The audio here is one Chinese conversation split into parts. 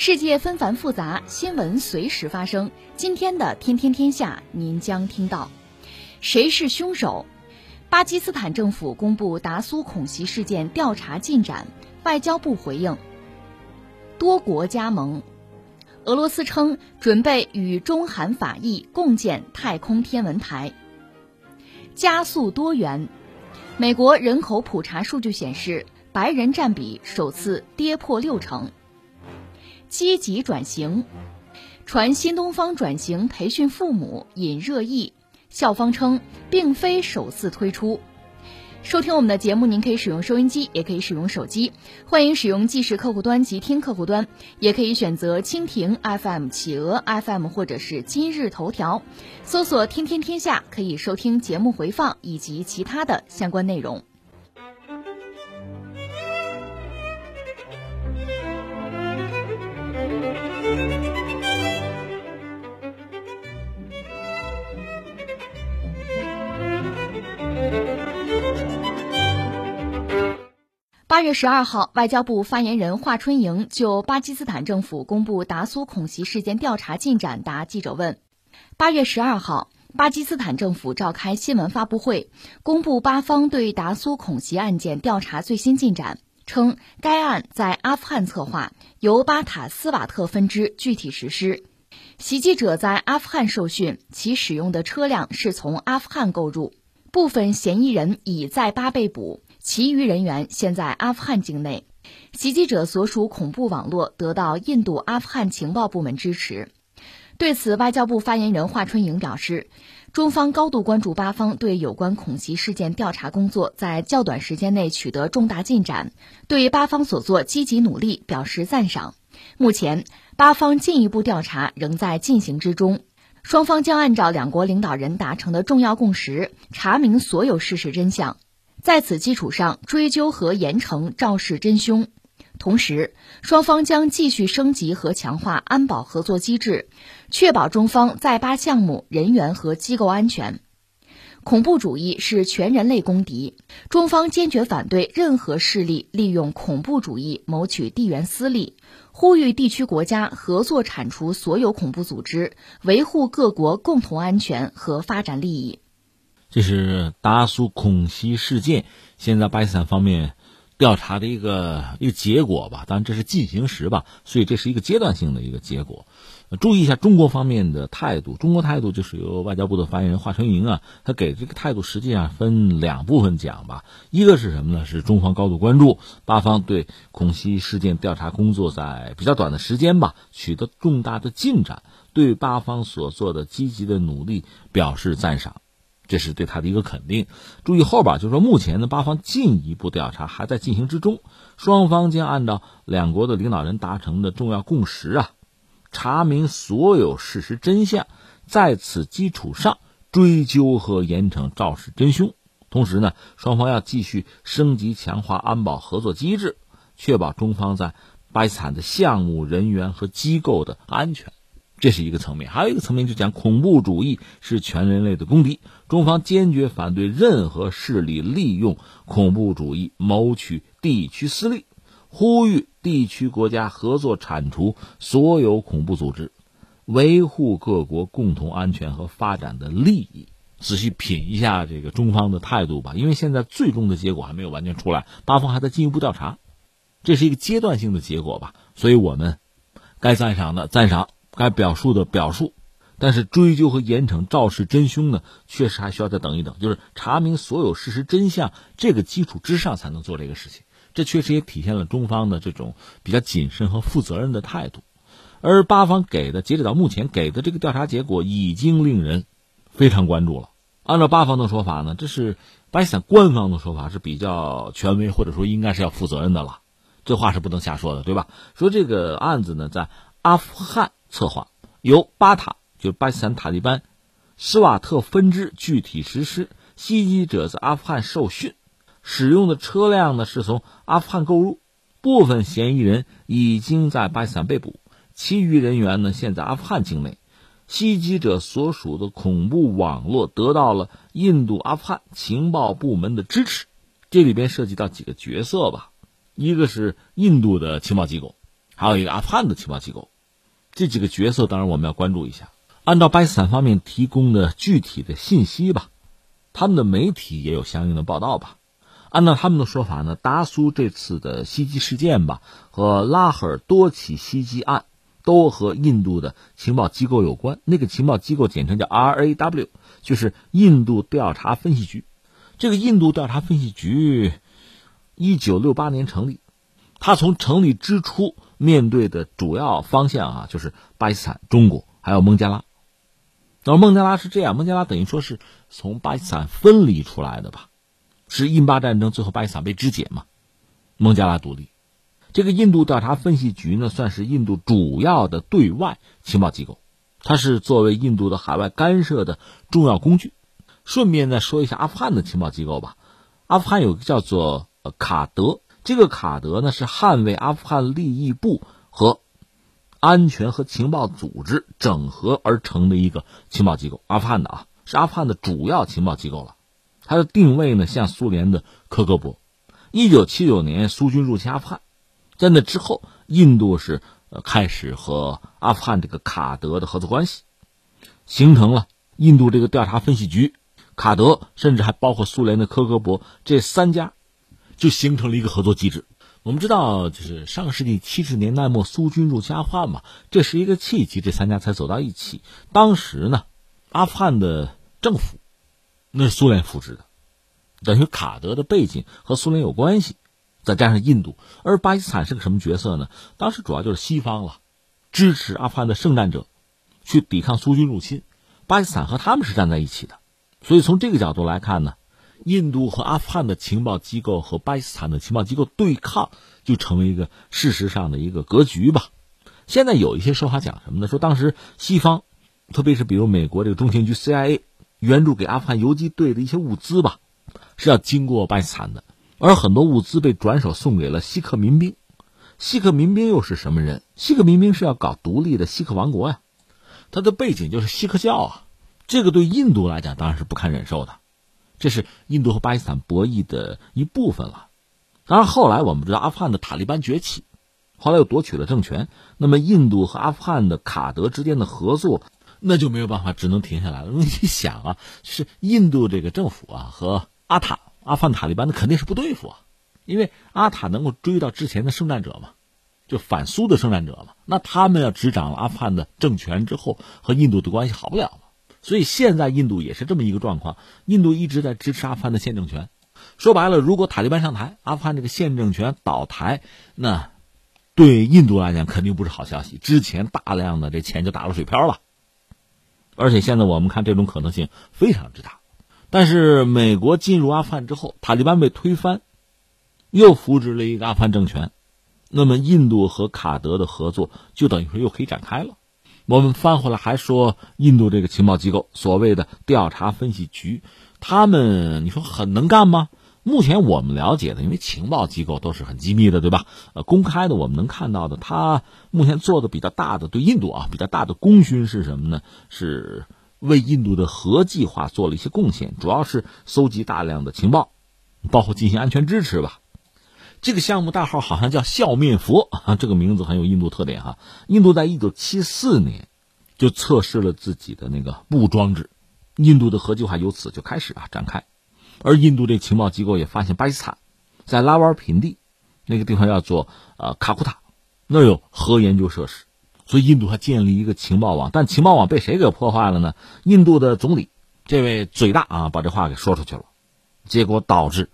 世界纷繁复杂，新闻随时发生。今天的《天天天下》，您将听到：谁是凶手？巴基斯坦政府公布达苏恐袭事件调查进展，外交部回应。多国加盟，俄罗斯称准备与中韩法意共建太空天文台。加速多元，美国人口普查数据显示，白人占比首次跌破六成。积极转型，传新东方转型培训父母引热议，校方称并非首次推出。收听我们的节目，您可以使用收音机，也可以使用手机，欢迎使用即时客户端及听客户端，也可以选择蜻蜓 FM、企鹅 FM 或者是今日头条，搜索“天天天下”可以收听节目回放以及其他的相关内容。八月十二号，外交部发言人华春莹就巴基斯坦政府公布达苏恐袭事件调查进展答记者问。八月十二号，巴基斯坦政府召开新闻发布会，公布巴方对达苏恐袭案件调查最新进展，称该案在阿富汗策划，由巴塔斯瓦特分支具体实施。袭击者在阿富汗受训，其使用的车辆是从阿富汗购入，部分嫌疑人已在巴被捕。其余人员现在阿富汗境内，袭击者所属恐怖网络得到印度阿富汗情报部门支持。对此，外交部发言人华春莹表示，中方高度关注巴方对有关恐袭事件调查工作在较短时间内取得重大进展，对巴方所做积极努力表示赞赏。目前，巴方进一步调查仍在进行之中，双方将按照两国领导人达成的重要共识，查明所有事实真相。在此基础上，追究和严惩肇事真凶。同时，双方将继续升级和强化安保合作机制，确保中方在巴项目人员和机构安全。恐怖主义是全人类公敌，中方坚决反对任何势力利用恐怖主义谋取地缘私利，呼吁地区国家合作铲除所有恐怖组织，维护各国共同安全和发展利益。这是达苏恐袭事件，现在巴基斯坦方面调查的一个一个结果吧。当然这是进行时吧，所以这是一个阶段性的一个结果。注意一下中国方面的态度，中国态度就是由外交部的发言人华春莹啊，他给这个态度实际上分两部分讲吧。一个是什么呢？是中方高度关注巴方对恐袭事件调查工作在比较短的时间吧取得重大的进展，对巴方所做的积极的努力表示赞赏。这是对他的一个肯定。注意后边，就是说目前呢，巴方进一步调查还在进行之中，双方将按照两国的领导人达成的重要共识啊，查明所有事实真相，在此基础上追究和严惩肇事真凶。同时呢，双方要继续升级强化安保合作机制，确保中方在巴基斯坦的项目人员和机构的安全。这是一个层面，还有一个层面就讲恐怖主义是全人类的公敌，中方坚决反对任何势力利用恐怖主义谋取地区私利，呼吁地区国家合作铲除所有恐怖组织，维护各国共同安全和发展的利益。仔细品一下这个中方的态度吧，因为现在最终的结果还没有完全出来，巴方还在进一步调查，这是一个阶段性的结果吧，所以我们该赞赏的赞赏。该表述的表述，但是追究和严惩肇事真凶呢，确实还需要再等一等。就是查明所有事实真相，这个基础之上才能做这个事情。这确实也体现了中方的这种比较谨慎和负责任的态度。而巴方给的，截止到目前给的这个调查结果，已经令人非常关注了。按照巴方的说法呢，这是巴基斯坦官方的说法，是比较权威，或者说应该是要负责任的了。这话是不能瞎说的，对吧？说这个案子呢，在阿富汗。策划由巴塔，就巴基斯坦塔利班斯瓦特分支具体实施，袭击者在阿富汗受训，使用的车辆呢是从阿富汗购入，部分嫌疑人已经在巴基斯坦被捕，其余人员呢现在阿富汗境内。袭击者所属的恐怖网络得到了印度阿富汗情报部门的支持，这里边涉及到几个角色吧，一个是印度的情报机构，还有一个阿富汗的情报机构，这几个角色当然我们要关注一下。按照巴基斯坦方面提供的具体的信息吧，他们的媒体也有相应的报道吧。按照他们的说法呢，达苏这次的袭击事件吧，和拉赫尔多起袭击案。都和印度的情报机构有关，那个情报机构简称叫 RAW，就是印度调查分析局。这个印度调查分析局，一九六八年成立，它从成立之初面对的主要方向啊，就是巴基斯坦、中国还有孟加拉。那么孟加拉是这样，孟加拉等于说是从巴基斯坦分离出来的吧？是印巴战争最后巴基斯坦被肢解嘛？孟加拉独立。这个印度调查分析局呢，算是印度主要的对外情报机构，它是作为印度的海外干涉的重要工具。顺便再说一下阿富汗的情报机构吧。阿富汗有个叫做卡德，这个卡德呢是捍卫阿富汗利益部和安全和情报组织整合而成的一个情报机构。阿富汗的啊，是阿富汗的主要情报机构了。它的定位呢像苏联的科格勃。一九七九年苏军入侵阿富汗。在那之后，印度是呃开始和阿富汗这个卡德的合作关系，形成了印度这个调查分析局，卡德甚至还包括苏联的科格勃这三家，就形成了一个合作机制。我们知道，就是上世纪七十年代末苏军入侵阿富汗嘛，这是一个契机，这三家才走到一起。当时呢，阿富汗的政府那是苏联扶持的，等于卡德的背景和苏联有关系。再加上印度，而巴基斯坦是个什么角色呢？当时主要就是西方了，支持阿富汗的圣战者，去抵抗苏军入侵。巴基斯坦和他们是站在一起的，所以从这个角度来看呢，印度和阿富汗的情报机构和巴基斯坦的情报机构对抗，就成为一个事实上的一个格局吧。现在有一些说法讲什么呢？说当时西方，特别是比如美国这个中情局 CIA 援助给阿富汗游击队的一些物资吧，是要经过巴基斯坦的。而很多物资被转手送给了锡克民兵，锡克民兵又是什么人？锡克民兵是要搞独立的锡克王国呀，他的背景就是锡克教啊，这个对印度来讲当然是不堪忍受的，这是印度和巴基斯坦博弈的一部分了。当然后来我们知道阿富汗的塔利班崛起，后来又夺取了政权，那么印度和阿富汗的卡德之间的合作那就没有办法，只能停下来了。你想啊，是印度这个政府啊和阿塔。阿富汗塔利班那肯定是不对付啊，因为阿塔能够追到之前的圣战者嘛，就反苏的圣战者嘛，那他们要执掌了阿富汗的政权之后，和印度的关系好不了了。所以现在印度也是这么一个状况，印度一直在支持阿富汗的现政权。说白了，如果塔利班上台，阿富汗这个现政权倒台，那对印度来讲肯定不是好消息。之前大量的这钱就打了水漂了，而且现在我们看这种可能性非常之大。但是美国进入阿富汗之后，塔利班被推翻，又扶植了一个阿富汗政权，那么印度和卡德的合作就等于说又可以展开了。我们翻回来还说，印度这个情报机构，所谓的调查分析局，他们你说很能干吗？目前我们了解的，因为情报机构都是很机密的，对吧？呃，公开的我们能看到的，他目前做的比较大的对印度啊比较大的功勋是什么呢？是。为印度的核计划做了一些贡献，主要是搜集大量的情报，包括进行安全支持吧。这个项目大号好像叫“笑面佛啊”，这个名字很有印度特点哈。印度在一九七四年就测试了自己的那个木装置，印度的核计划由此就开始啊展开。而印度这情报机构也发现巴基斯坦在拉瓦尔品地那个地方叫做呃卡库塔，那有核研究设施。所以印度还建立一个情报网，但情报网被谁给破坏了呢？印度的总理，这位嘴大啊，把这话给说出去了，结果导致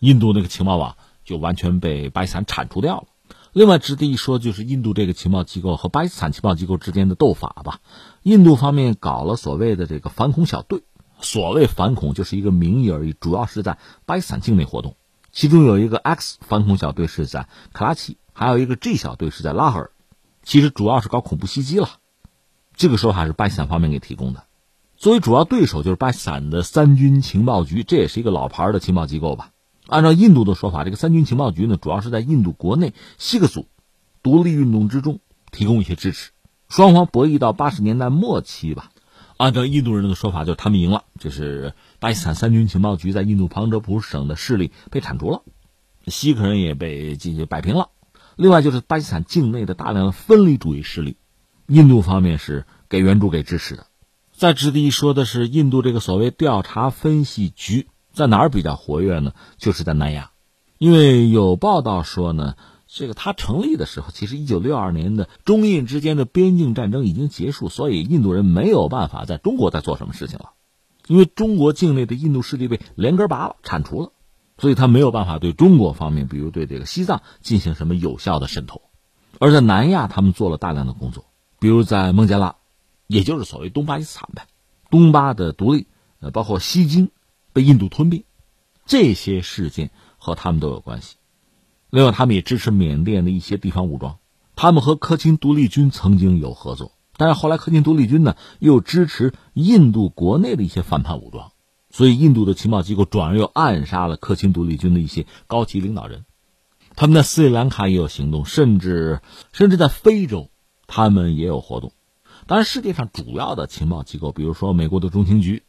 印度那个情报网就完全被巴基斯坦铲除掉了。另外值得一说，就是印度这个情报机构和巴基斯坦情报机构之间的斗法吧。印度方面搞了所谓的这个反恐小队，所谓反恐就是一个名义而已，主要是在巴基斯坦境内活动。其中有一个 X 反恐小队是在卡拉奇，还有一个 G 小队是在拉合尔。其实主要是搞恐怖袭击了，这个说法是巴基斯坦方面给提供的。作为主要对手就是巴基斯坦的三军情报局，这也是一个老牌的情报机构吧。按照印度的说法，这个三军情报局呢，主要是在印度国内西克族独立运动之中提供一些支持。双方博弈到八十年代末期吧，按照印度人的说法，就是他们赢了，就是巴基斯坦三军情报局在印度旁遮普省的势力被铲除了，西克人也被进行摆平了。另外就是巴基斯坦境内的大量的分离主义势力，印度方面是给援助、给支持的。再值得一说的是，印度这个所谓调查分析局在哪儿比较活跃呢？就是在南亚，因为有报道说呢，这个它成立的时候，其实一九六二年的中印之间的边境战争已经结束，所以印度人没有办法在中国再做什么事情了，因为中国境内的印度势力被连根拔了、铲除了，所以他没有办法对中国方面，比如对这个西藏进行什么有效的渗透。而在南亚，他们做了大量的工作，比如在孟加拉。也就是所谓东巴基斯坦呗，东巴的独立，呃，包括西京被印度吞并，这些事件和他们都有关系。另外，他们也支持缅甸的一些地方武装，他们和克钦独立军曾经有合作，但是后来克钦独立军呢又支持印度国内的一些反叛武装，所以印度的情报机构转而又暗杀了克钦独立军的一些高级领导人。他们在斯里兰卡也有行动，甚至甚至在非洲，他们也有活动。当然，世界上主要的情报机构，比如说美国的中情局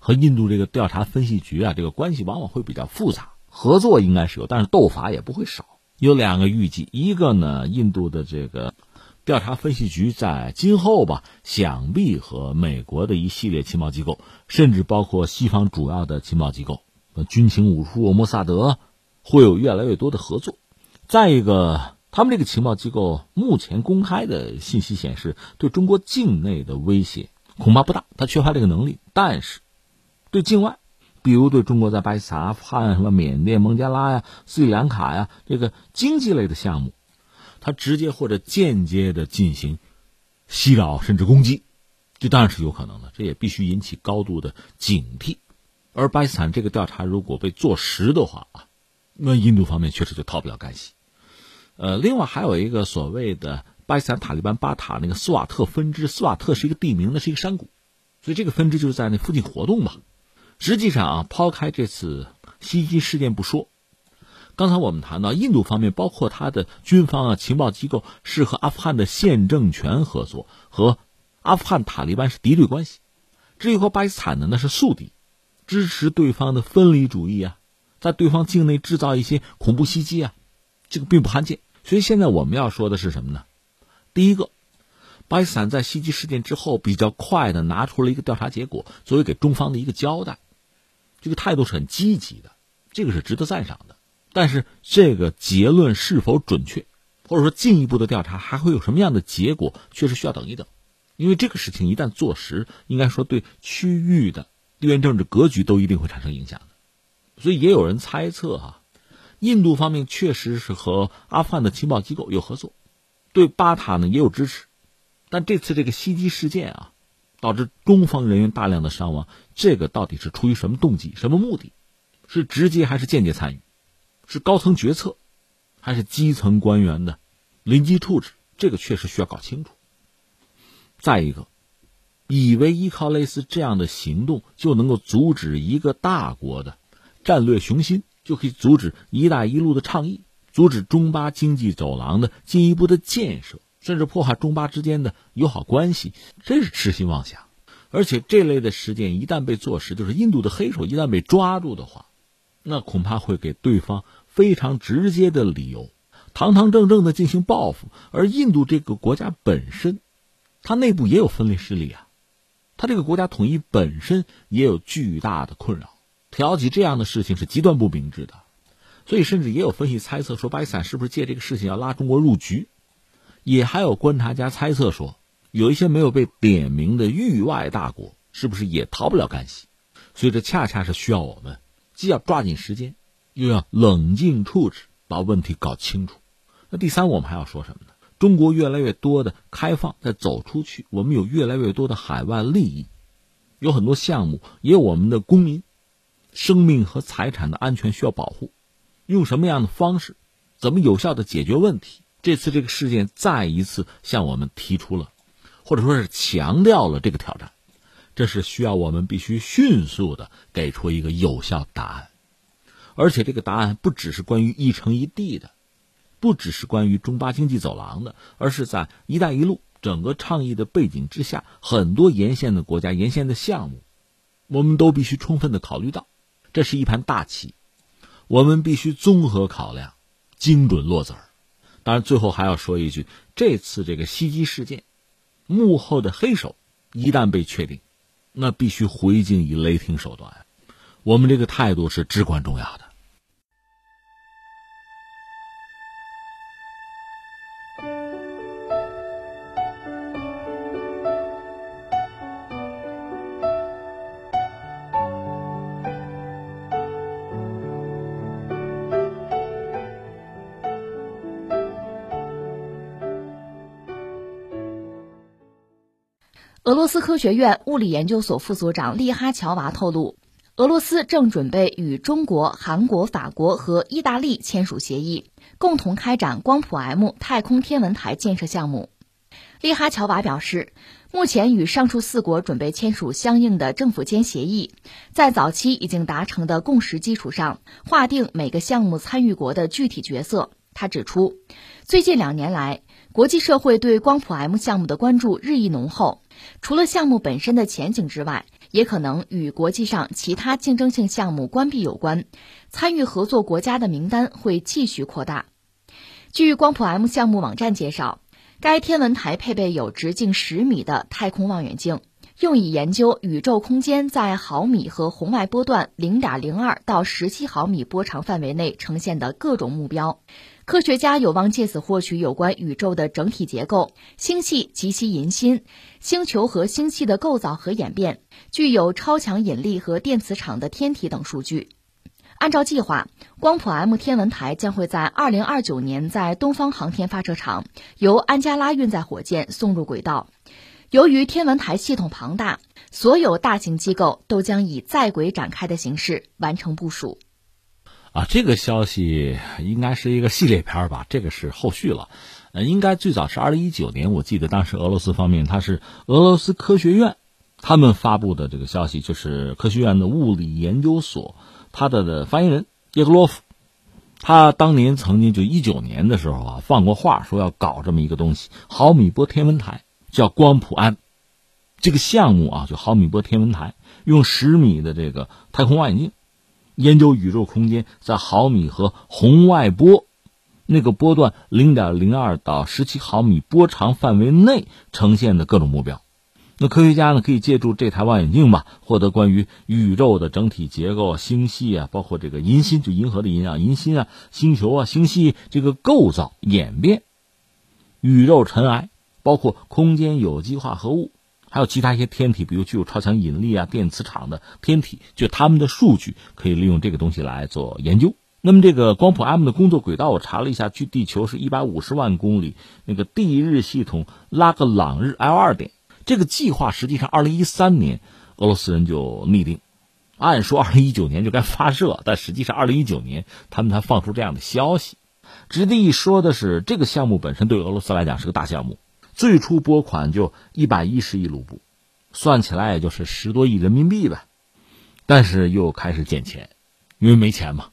和印度这个调查分析局啊，这个关系往往会比较复杂，合作应该是有，但是斗法也不会少。有两个预计，一个呢，印度的这个调查分析局在今后吧，想必和美国的一系列情报机构，甚至包括西方主要的情报机构，军情五处、莫萨德，会有越来越多的合作。再一个。他们这个情报机构目前公开的信息显示，对中国境内的威胁恐怕不大，他缺乏这个能力。但是，对境外，比如对中国在巴基斯坦、阿富汗、什么缅甸、孟加拉呀、斯里兰卡呀这个经济类的项目，他直接或者间接的进行袭扰甚至攻击，这当然是有可能的。这也必须引起高度的警惕。而巴基斯坦这个调查如果被坐实的话啊，那印度方面确实就逃不了干系。呃，另外还有一个所谓的巴基斯坦塔利班巴塔那个斯瓦特分支，斯瓦特是一个地名，那是一个山谷，所以这个分支就是在那附近活动嘛。实际上啊，抛开这次袭击事件不说，刚才我们谈到印度方面，包括他的军方啊、情报机构是和阿富汗的现政权合作，和阿富汗塔利班是敌对关系。至于和巴基斯坦呢，那是宿敌，支持对方的分离主义啊，在对方境内制造一些恐怖袭击啊，这个并不罕见。所以现在我们要说的是什么呢？第一个，巴基斯坦在袭击事件之后比较快的拿出了一个调查结果，作为给中方的一个交代，这个态度是很积极的，这个是值得赞赏的。但是这个结论是否准确，或者说进一步的调查还会有什么样的结果，确实需要等一等。因为这个事情一旦坐实，应该说对区域的地缘政治格局都一定会产生影响的。所以也有人猜测哈。印度方面确实是和阿富汗的情报机构有合作，对巴塔呢也有支持，但这次这个袭击事件啊，导致中方人员大量的伤亡，这个到底是出于什么动机、什么目的？是直接还是间接参与？是高层决策，还是基层官员的临机处置？这个确实需要搞清楚。再一个，以为依靠类似这样的行动就能够阻止一个大国的战略雄心？就可以阻止“一带一路”的倡议，阻止中巴经济走廊的进一步的建设，甚至破坏中巴之间的友好关系，真是痴心妄想。而且这类的事件一旦被坐实，就是印度的黑手一旦被抓住的话，那恐怕会给对方非常直接的理由，堂堂正正的进行报复。而印度这个国家本身，它内部也有分裂势力啊，它这个国家统一本身也有巨大的困扰。挑起这样的事情是极端不明智的，所以甚至也有分析猜测说，巴基斯坦是不是借这个事情要拉中国入局？也还有观察家猜测说，有一些没有被点名的域外大国是不是也逃不了干系？所以这恰恰是需要我们既要抓紧时间，又要冷静处置，把问题搞清楚。那第三，我们还要说什么呢？中国越来越多的开放在走出去，我们有越来越多的海外利益，有很多项目，也有我们的公民。生命和财产的安全需要保护，用什么样的方式，怎么有效的解决问题？这次这个事件再一次向我们提出了，或者说是强调了这个挑战。这是需要我们必须迅速的给出一个有效答案，而且这个答案不只是关于一城一地的，不只是关于中巴经济走廊的，而是在“一带一路”整个倡议的背景之下，很多沿线的国家、沿线的项目，我们都必须充分的考虑到，这是一盘大棋，我们必须综合考量，精准落子儿。当然，最后还要说一句，这次这个袭击事件幕后的黑手一旦被确定。那必须回敬以雷霆手段，我们这个态度是至关重要的。斯科学院物理研究所副所长利哈乔娃透露，俄罗斯正准备与中国、韩国、法国和意大利签署协议，共同开展光谱 M 太空天文台建设项目。利哈乔娃表示，目前与上述四国准备签署相应的政府间协议，在早期已经达成的共识基础上，划定每个项目参与国的具体角色。他指出，最近两年来，国际社会对光谱 M 项目的关注日益浓厚。除了项目本身的前景之外，也可能与国际上其他竞争性项目关闭有关。参与合作国家的名单会继续扩大。据光谱 M 项目网站介绍，该天文台配备有直径十米的太空望远镜，用以研究宇宙空间在毫米和红外波段零点零二到十七毫米波长范围内呈现的各种目标。科学家有望借此获取有关宇宙的整体结构、星系及其银心、星球和星系的构造和演变、具有超强引力和电磁场的天体等数据。按照计划，光谱 M 天文台将会在二零二九年在东方航天发射场由安加拉运载火箭送入轨道。由于天文台系统庞大，所有大型机构都将以在轨展开的形式完成部署。啊，这个消息应该是一个系列片吧？这个是后续了，呃，应该最早是二零一九年，我记得当时俄罗斯方面，它是俄罗斯科学院他们发布的这个消息，就是科学院的物理研究所，他的的发言人叶格洛夫，他当年曾经就一九年的时候啊，放过话，说要搞这么一个东西——毫米波天文台，叫光谱安。这个项目啊，就毫米波天文台，用十米的这个太空望远镜。研究宇宙空间在毫米和红外波那个波段零点零二到十七毫米波长范围内呈现的各种目标。那科学家呢，可以借助这台望远镜吧，获得关于宇宙的整体结构、星系啊，包括这个银心，就银河的银啊，银心啊，星球啊，星系这个构造演变、宇宙尘埃，包括空间有机化合物。还有其他一些天体，比如具有超强引力啊、电磁场的天体，就他们的数据可以利用这个东西来做研究。那么这个光谱 M 的工作轨道，我查了一下，距地球是一百五十万公里。那个地日系统拉格朗日 L 二点，这个计划实际上二零一三年俄罗斯人就拟定，按说二零一九年就该发射，但实际上二零一九年他们才放出这样的消息。值得一说的是，这个项目本身对俄罗斯来讲是个大项目。最初拨款就一百一十亿卢布，算起来也就是十多亿人民币呗。但是又开始减钱，因为没钱嘛。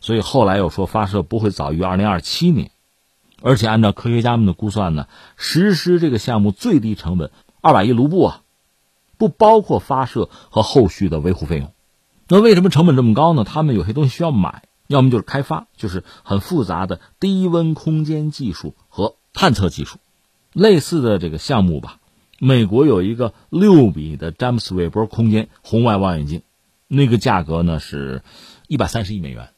所以后来又说发射不会早于二零二七年，而且按照科学家们的估算呢，实施这个项目最低成本二百亿卢布啊，不包括发射和后续的维护费用。那为什么成本这么高呢？他们有些东西需要买，要么就是开发，就是很复杂的低温空间技术和探测技术。类似的这个项目吧，美国有一个六米的詹姆斯韦伯空间红外望远镜，那个价格呢是，一百三十亿美元。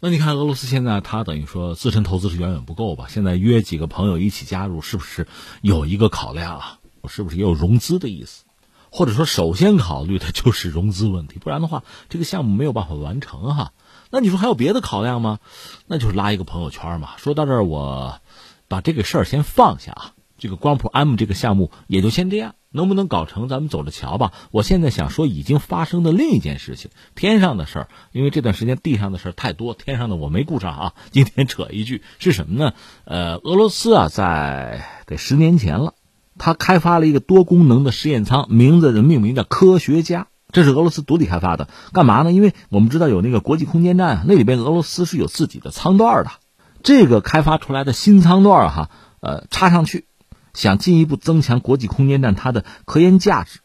那你看俄罗斯现在它等于说自身投资是远远不够吧？现在约几个朋友一起加入，是不是有一个考量啊？是不是也有融资的意思？或者说首先考虑的就是融资问题？不然的话，这个项目没有办法完成哈。那你说还有别的考量吗？那就是拉一个朋友圈嘛。说到这儿，我把这个事儿先放下啊。这个光谱 M 这个项目也就先这样，能不能搞成，咱们走着瞧吧。我现在想说已经发生的另一件事情，天上的事儿，因为这段时间地上的事儿太多，天上的我没顾上啊。今天扯一句是什么呢？呃，俄罗斯啊，在得十年前了，他开发了一个多功能的实验舱，名字的命名叫科学家。这是俄罗斯独立开发的，干嘛呢？因为我们知道有那个国际空间站，那里边俄罗斯是有自己的舱段的。这个开发出来的新舱段哈，呃，插上去，想进一步增强国际空间站它的科研价值。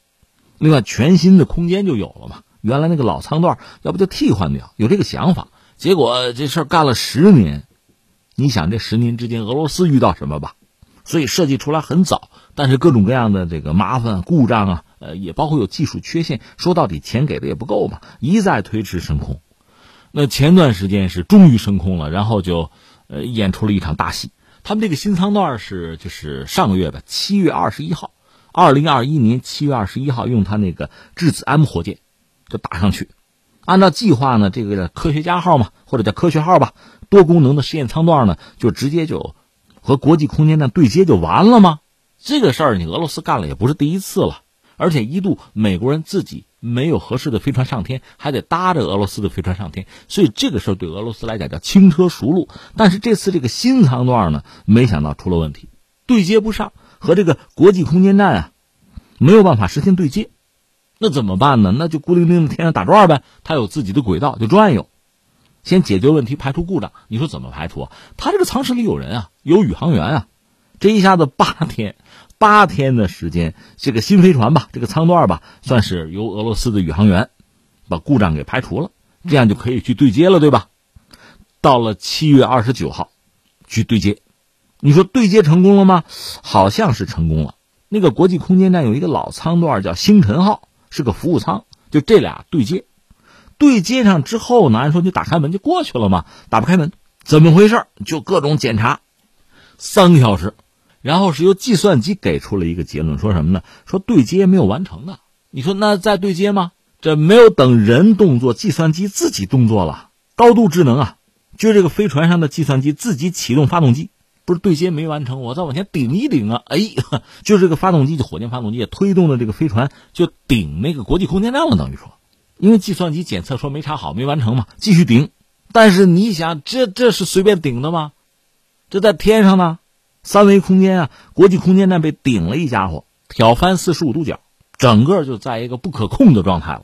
另外，全新的空间就有了嘛。原来那个老舱段要不就替换掉，有这个想法。结果这事儿干了十年，你想这十年之间俄罗斯遇到什么吧？所以设计出来很早，但是各种各样的这个麻烦故障啊，呃，也包括有技术缺陷。说到底，钱给的也不够嘛，一再推迟升空。那前段时间是终于升空了，然后就呃演出了一场大戏。他们这个新舱段是就是上个月吧七月二十一号，二零二一年七月二十一号用他那个质子 M 火箭就打上去。按照计划呢，这个科学家号嘛，或者叫科学号吧，多功能的实验舱段呢，就直接就和国际空间站对接就完了吗？这个事儿你俄罗斯干了也不是第一次了，而且一度美国人自己没有合适的飞船上天，还得搭着俄罗斯的飞船上天，所以这个事儿对俄罗斯来讲叫轻车熟路。但是这次这个新舱段呢，没想到出了问题，对接不上，和这个国际空间站啊没有办法实现对接。那怎么办呢？那就孤零零的天上打转呗。它有自己的轨道，就转悠。先解决问题，排除故障。你说怎么排除啊？他这个舱室里有人啊，有宇航员啊。这一下子八天，八天的时间，这个新飞船吧，这个舱段吧，算是由俄罗斯的宇航员把故障给排除了，这样就可以去对接了，对吧？到了七月二十九号，去对接。你说对接成功了吗？好像是成功了。那个国际空间站有一个老舱段叫星辰号。是个服务舱，就这俩对接，对接上之后呢，按说你打开门就过去了嘛，打不开门，怎么回事？就各种检查，三个小时，然后是由计算机给出了一个结论，说什么呢？说对接没有完成呢。你说那在对接吗？这没有等人动作，计算机自己动作了，高度智能啊！就这个飞船上的计算机自己启动发动机。不是对接没完成，我再往前顶一顶啊！哎，就这个发动机，就火箭发动机推动的这个飞船就顶那个国际空间站了，等于说，因为计算机检测说没查好，没完成嘛，继续顶。但是你想，这这是随便顶的吗？这在天上呢，三维空间啊，国际空间站被顶了一家伙，挑翻四十五度角，整个就在一个不可控的状态了。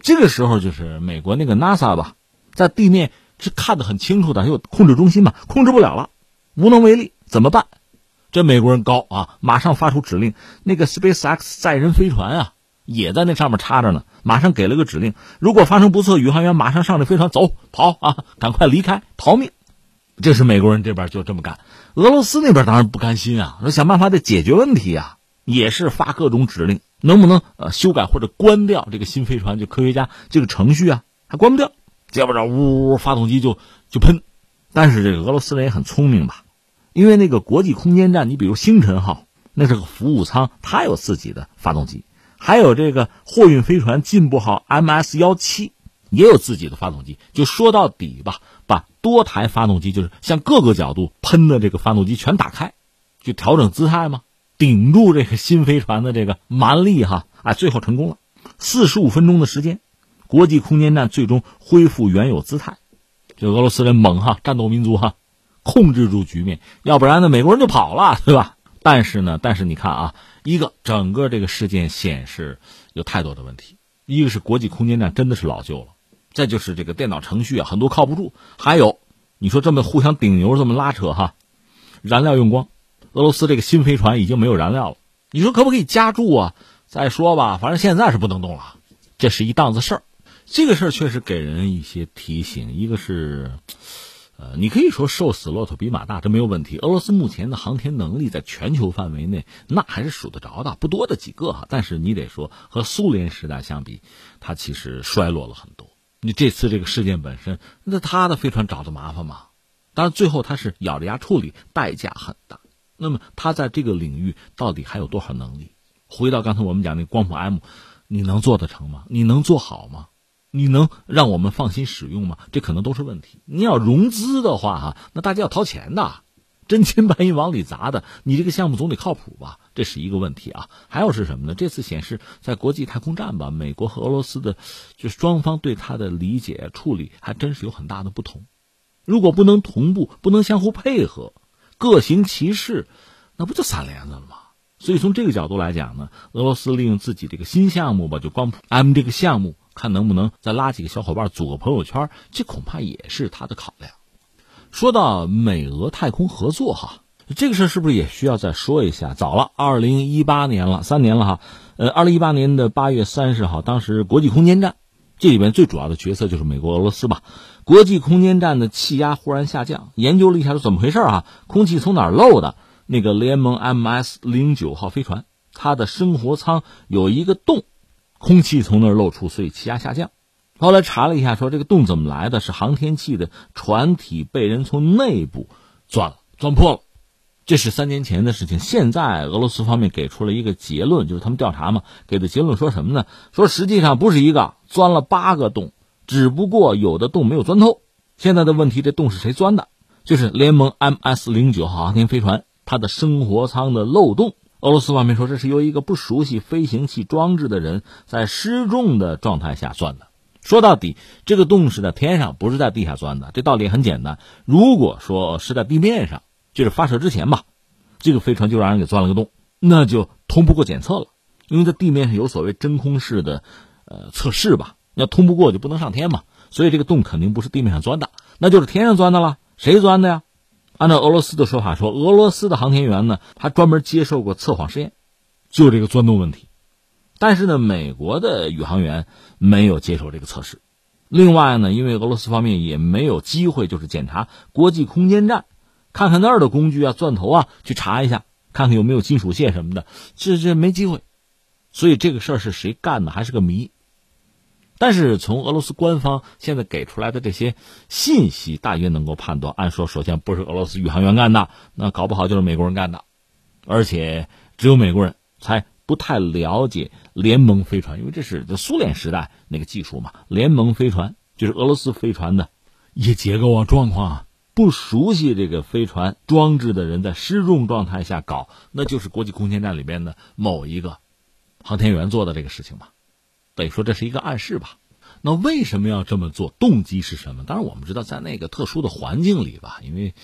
这个时候就是美国那个 NASA 吧，在地面是看得很清楚的，有控制中心嘛，控制不了了。无能为力，怎么办？这美国人高啊，马上发出指令。那个 SpaceX 载人飞船啊，也在那上面插着呢。马上给了个指令：如果发生不测，宇航员马上上这飞船走跑啊，赶快离开逃命。这是美国人这边就这么干。俄罗斯那边当然不甘心啊，说想办法得解决问题啊，也是发各种指令，能不能呃修改或者关掉这个新飞船？就科学家这个程序啊，还关不掉，接不着，呜呜，发动机就就喷。但是这个俄罗斯人也很聪明吧？因为那个国际空间站，你比如星辰号，那是个服务舱，它有自己的发动机；还有这个货运飞船进步号 MS 幺七，也有自己的发动机。就说到底吧，把多台发动机，就是向各个角度喷的这个发动机全打开，就调整姿态嘛，顶住这个新飞船的这个蛮力哈！哎，最后成功了，四十五分钟的时间，国际空间站最终恢复原有姿态。这俄罗斯人猛哈，战斗民族哈。控制住局面，要不然呢，美国人就跑了，对吧？但是呢，但是你看啊，一个整个这个事件显示有太多的问题。一个是国际空间站真的是老旧了，再就是这个电脑程序啊，很多靠不住。还有，你说这么互相顶牛，这么拉扯哈，燃料用光，俄罗斯这个新飞船已经没有燃料了。你说可不可以加注啊？再说吧，反正现在是不能动了。这是一档子事儿，这个事儿确实给人一些提醒。一个是。呃，你可以说瘦死骆驼比马大，这没有问题。俄罗斯目前的航天能力在全球范围内，那还是数得着的，不多的几个哈。但是你得说，和苏联时代相比，它其实衰落了很多。你这次这个事件本身，那他的飞船找的麻烦嘛？当然最后他是咬着牙处理，代价很大。那么他在这个领域到底还有多少能力？回到刚才我们讲那光谱 M，你能做得成吗？你能做好吗？你能让我们放心使用吗？这可能都是问题。你要融资的话，哈，那大家要掏钱的，真金白银往里砸的，你这个项目总得靠谱吧？这是一个问题啊。还有是什么呢？这次显示在国际太空站吧，美国和俄罗斯的，就双方对它的理解处理还真是有很大的不同。如果不能同步，不能相互配合，各行其事，那不就散帘子了吗？所以从这个角度来讲呢，俄罗斯利用自己这个新项目吧，就光谱 M 这个项目，看能不能再拉几个小伙伴组个朋友圈，这恐怕也是他的考量。说到美俄太空合作哈，这个事儿是不是也需要再说一下？早了，二零一八年了，三年了哈。呃，二零一八年的八月三十号，当时国际空间站，这里面最主要的角色就是美国、俄罗斯吧。国际空间站的气压忽然下降，研究了一下是怎么回事啊？空气从哪儿漏的？那个联盟 MS 零九号飞船，它的生活舱有一个洞，空气从那儿漏出，所以气压下降。后来查了一下，说这个洞怎么来的？是航天器的船体被人从内部钻了，钻破了。这是三年前的事情。现在俄罗斯方面给出了一个结论，就是他们调查嘛，给的结论说什么呢？说实际上不是一个，钻了八个洞，只不过有的洞没有钻透。现在的问题，这洞是谁钻的？就是联盟 MS 零九号航天飞船它的生活舱的漏洞。俄罗斯方面说，这是由一个不熟悉飞行器装置的人在失重的状态下钻的。说到底，这个洞是在天上，不是在地下钻的。这道理很简单。如果说是在地面上，就是发射之前吧，这个飞船就让人给钻了个洞，那就通不过检测了。因为在地面上有所谓真空式的呃测试吧，要通不过就不能上天嘛。所以这个洞肯定不是地面上钻的，那就是天上钻的了。谁钻的呀？按照俄罗斯的说法说，俄罗斯的航天员呢，他专门接受过测谎试验，就这个钻洞问题。但是呢，美国的宇航员没有接受这个测试。另外呢，因为俄罗斯方面也没有机会，就是检查国际空间站，看看那儿的工具啊、钻头啊，去查一下，看看有没有金属线什么的，这这没机会。所以这个事儿是谁干的，还是个谜。但是从俄罗斯官方现在给出来的这些信息，大约能够判断，按说首先不是俄罗斯宇航员干的，那搞不好就是美国人干的，而且只有美国人才。不太了解联盟飞船，因为这是苏联时代那个技术嘛。联盟飞船就是俄罗斯飞船的一些结构啊、状况啊，不熟悉这个飞船装置的人在失重状态下搞，那就是国际空间站里边的某一个航天员做的这个事情吧。等于说这是一个暗示吧。那为什么要这么做？动机是什么？当然我们知道，在那个特殊的环境里吧，因为。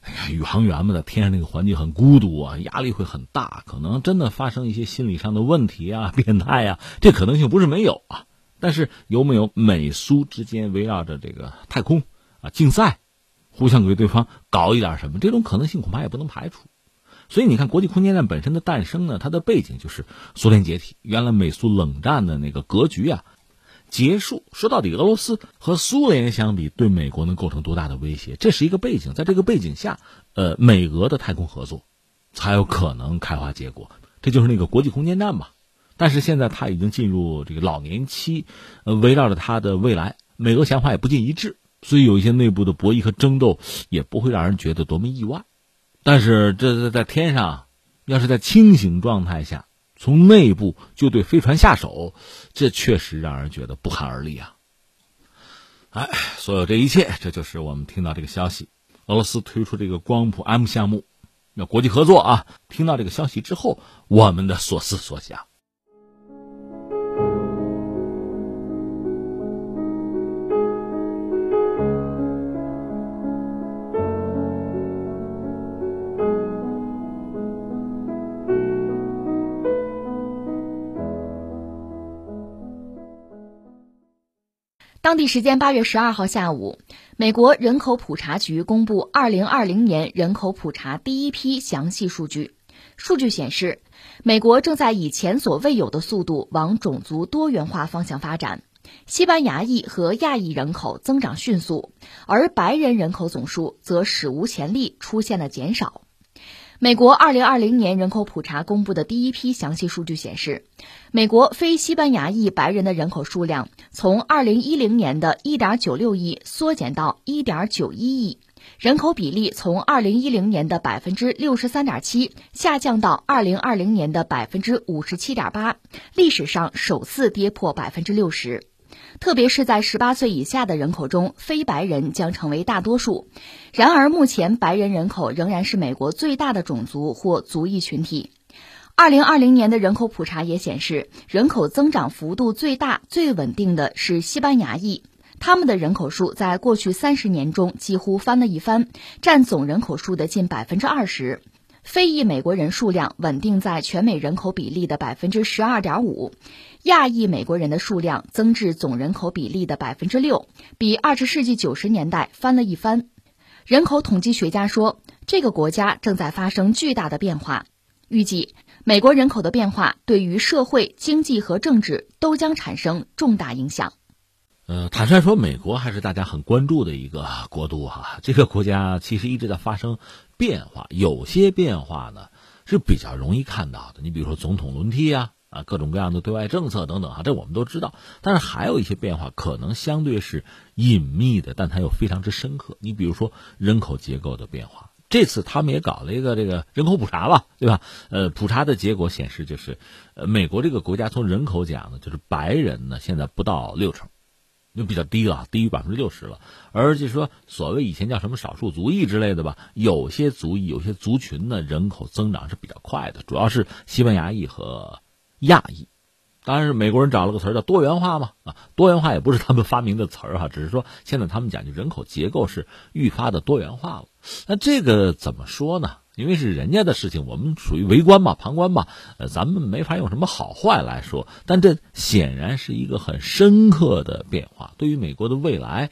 哎呀，宇航员们在天上那个环境很孤独啊，压力会很大，可能真的发生一些心理上的问题啊，变态啊，这可能性不是没有啊。但是有没有美苏之间围绕着这个太空啊竞赛，互相给对方搞一点什么，这种可能性恐怕也不能排除。所以你看，国际空间站本身的诞生呢，它的背景就是苏联解体，原来美苏冷战的那个格局啊。结束。说到底，俄罗斯和苏联相比，对美国能构成多大的威胁？这是一个背景，在这个背景下，呃，美俄的太空合作才有可能开花结果。这就是那个国际空间站吧。但是现在它已经进入这个老年期，呃，围绕着它的未来，美俄想法也不尽一致，所以有一些内部的博弈和争斗也不会让人觉得多么意外。但是这在天上，要是在清醒状态下。从内部就对飞船下手，这确实让人觉得不寒而栗啊！哎，所有这一切，这就是我们听到这个消息，俄罗斯推出这个光谱 M 项目，要国际合作啊！听到这个消息之后，我们的所思所想。当地时间八月十二号下午，美国人口普查局公布二零二零年人口普查第一批详细数据。数据显示，美国正在以前所未有的速度往种族多元化方向发展，西班牙裔和亚裔人口增长迅速，而白人人口总数则史无前例出现了减少。美国2020年人口普查公布的第一批详细数据显示，美国非西班牙裔白人的人口数量从2010年的1.96亿缩减到1.91亿，人口比例从2010年的63.7%下降到2020年的57.8%，历史上首次跌破60%。特别是在十八岁以下的人口中，非白人将成为大多数。然而，目前白人人口仍然是美国最大的种族或族裔群体。二零二零年的人口普查也显示，人口增长幅度最大、最稳定的是西班牙裔，他们的人口数在过去三十年中几乎翻了一番，占总人口数的近百分之二十。非裔美国人数量稳定在全美人口比例的百分之十二点五，亚裔美国人的数量增至总人口比例的百分之六，比二十世纪九十年代翻了一番。人口统计学家说，这个国家正在发生巨大的变化，预计美国人口的变化对于社会、经济和政治都将产生重大影响。呃，坦率说，美国还是大家很关注的一个国度哈。这个国家其实一直在发生变化，有些变化呢是比较容易看到的。你比如说总统轮替啊，啊，各种各样的对外政策等等哈，这我们都知道。但是还有一些变化可能相对是隐秘的，但它又非常之深刻。你比如说人口结构的变化，这次他们也搞了一个这个人口普查吧，对吧？呃，普查的结果显示，就是呃，美国这个国家从人口讲呢，就是白人呢现在不到六成。就比较低了，低于百分之六十了。而就是说，所谓以前叫什么少数族裔之类的吧，有些族裔、有些族群呢，人口增长是比较快的，主要是西班牙裔和亚裔。当然是美国人找了个词儿叫多元化嘛，啊，多元化也不是他们发明的词儿哈，只是说现在他们讲究人口结构是愈发的多元化了。那这个怎么说呢？因为是人家的事情，我们属于围观嘛、旁观嘛，呃，咱们没法用什么好坏来说。但这显然是一个很深刻的变化，对于美国的未来，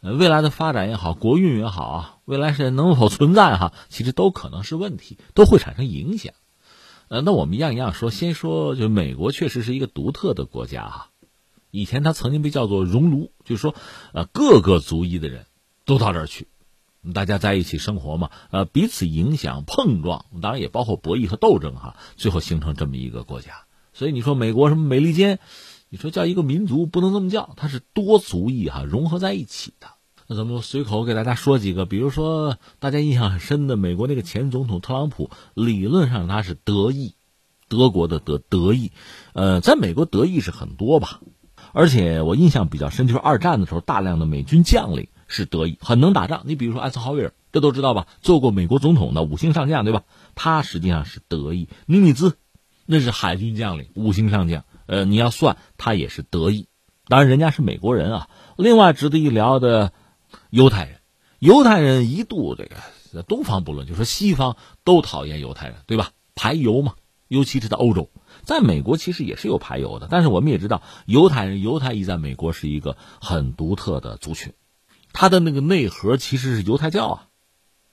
呃，未来的发展也好，国运也好啊，未来是能否存在哈，其实都可能是问题，都会产生影响。呃，那我们一样一样说，先说，就美国确实是一个独特的国家哈。以前它曾经被叫做熔炉，就是说，呃，各个族裔的人都到这儿去。大家在一起生活嘛，呃，彼此影响、碰撞，当然也包括博弈和斗争哈，最后形成这么一个国家。所以你说美国什么美利坚，你说叫一个民族不能这么叫，它是多族裔哈融合在一起的。那咱们随口给大家说几个，比如说大家印象很深的美国那个前总统特朗普，理论上他是德裔，德国的德德裔，呃，在美国德裔是很多吧，而且我印象比较深就是二战的时候大量的美军将领。是德裔，很能打仗。你比如说艾森豪威尔，这都知道吧？做过美国总统的五星上将，对吧？他实际上是德裔。尼米兹，那是海军将领，五星上将。呃，你要算他也是德裔。当然，人家是美国人啊。另外值得一聊的，犹太人，犹太人一度这个东方不论，就说西方都讨厌犹太人，对吧？排犹嘛，尤其是在欧洲，在美国其实也是有排犹的。但是我们也知道，犹太人、犹太裔在美国是一个很独特的族群。他的那个内核其实是犹太教啊，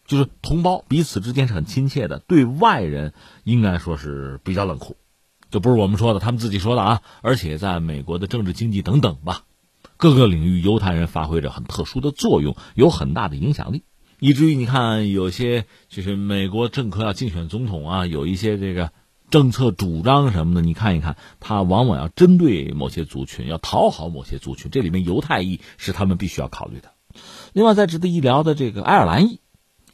就是同胞彼此之间是很亲切的，对外人应该说是比较冷酷，这不是我们说的，他们自己说的啊。而且在美国的政治、经济等等吧，各个领域犹太人发挥着很特殊的作用，有很大的影响力，以至于你看有些就是美国政客要竞选总统啊，有一些这个政策主张什么的，你看一看，他往往要针对某些族群，要讨好某些族群，这里面犹太裔是他们必须要考虑的。另外，在值得一聊的这个爱尔兰裔，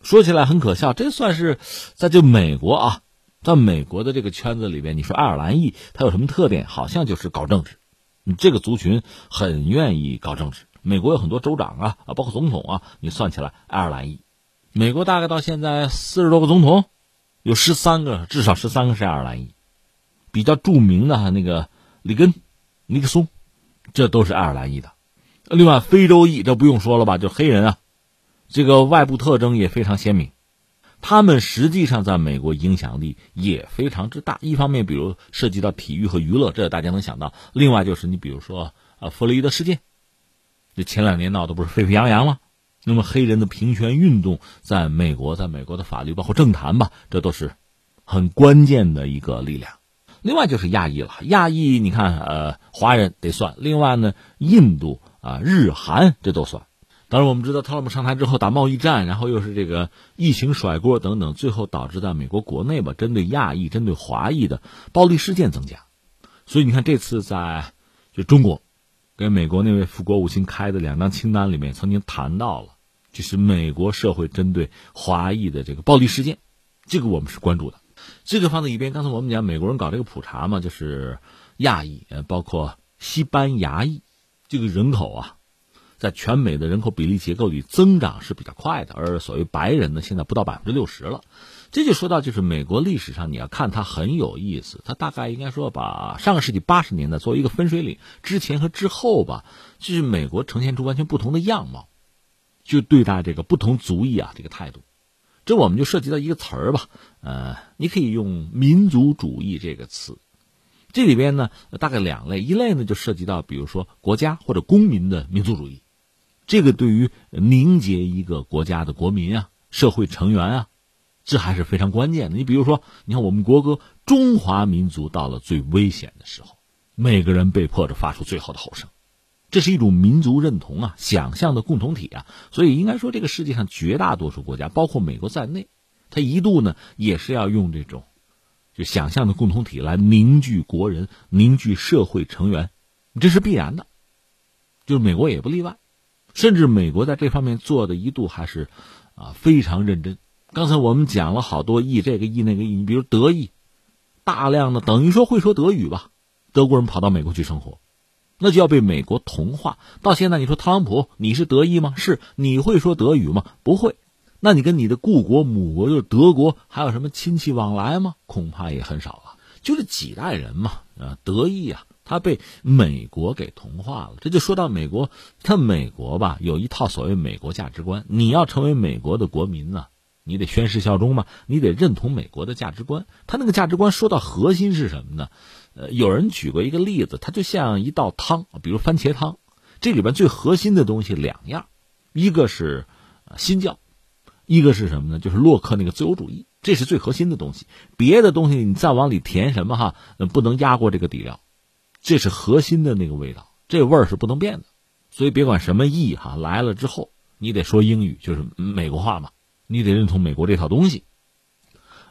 说起来很可笑，这算是在就美国啊，在美国的这个圈子里边，你说爱尔兰裔他有什么特点？好像就是搞政治，你这个族群很愿意搞政治。美国有很多州长啊啊，包括总统啊，你算起来爱尔兰裔，美国大概到现在四十多个总统，有十三个，至少十三个是爱尔兰裔，比较著名的那个里根、尼克松，这都是爱尔兰裔的。另外，非洲裔这不用说了吧，就黑人啊，这个外部特征也非常鲜明。他们实际上在美国影响力也非常之大。一方面，比如涉及到体育和娱乐，这大家能想到；另外就是你比如说啊，弗洛伊德事件，这前两年闹得不是沸沸扬扬吗？那么黑人的平权运动在美国，在美国的法律包括政坛吧，这都是很关键的一个力量。另外就是亚裔了，亚裔你看，呃，华人得算。另外呢，印度。啊，日韩这都算。当然，我们知道特朗普上台之后打贸易战，然后又是这个疫情甩锅等等，最后导致在美国国内吧，针对亚裔、针对华裔的暴力事件增加。所以你看，这次在就中国跟美国那位副国务卿开的两张清单里面，曾经谈到了，就是美国社会针对华裔的这个暴力事件，这个我们是关注的。这个放在一边，刚才我们讲美国人搞这个普查嘛，就是亚裔，呃，包括西班牙裔。这个人口啊，在全美的人口比例结构里增长是比较快的，而所谓白人呢，现在不到百分之六十了。这就说到，就是美国历史上你要看它很有意思，它大概应该说把上个世纪八十年代作为一个分水岭，之前和之后吧，就是美国呈现出完全不同的样貌，就对待这个不同族裔啊这个态度。这我们就涉及到一个词儿吧，呃，你可以用民族主义这个词。这里边呢，大概两类，一类呢就涉及到，比如说国家或者公民的民族主义，这个对于凝结一个国家的国民啊、社会成员啊，这还是非常关键的。你比如说，你看我们国歌《中华民族》到了最危险的时候，每个人被迫着发出最后的吼声，这是一种民族认同啊、想象的共同体啊。所以应该说，这个世界上绝大多数国家，包括美国在内，他一度呢也是要用这种。就想象的共同体来凝聚国人、凝聚社会成员，这是必然的。就是美国也不例外，甚至美国在这方面做的一度还是啊非常认真。刚才我们讲了好多译这个译那个译，你比如德意，大量的等于说会说德语吧，德国人跑到美国去生活，那就要被美国同化。到现在你说特朗普你是德意吗？是你会说德语吗？不会。那你跟你的故国母国就是德国还有什么亲戚往来吗？恐怕也很少了。就这几代人嘛，啊，德意啊，他被美国给同化了。这就说到美国，他美国吧有一套所谓美国价值观。你要成为美国的国民呢，你得宣誓效忠嘛，你得认同美国的价值观。他那个价值观说到核心是什么呢？呃，有人举过一个例子，它就像一道汤，比如番茄汤，这里边最核心的东西两样，一个是新教。一个是什么呢？就是洛克那个自由主义，这是最核心的东西。别的东西你再往里填什么哈，不能压过这个底料，这是核心的那个味道，这味儿是不能变的。所以别管什么意哈来了之后，你得说英语，就是美国话嘛，你得认同美国这套东西，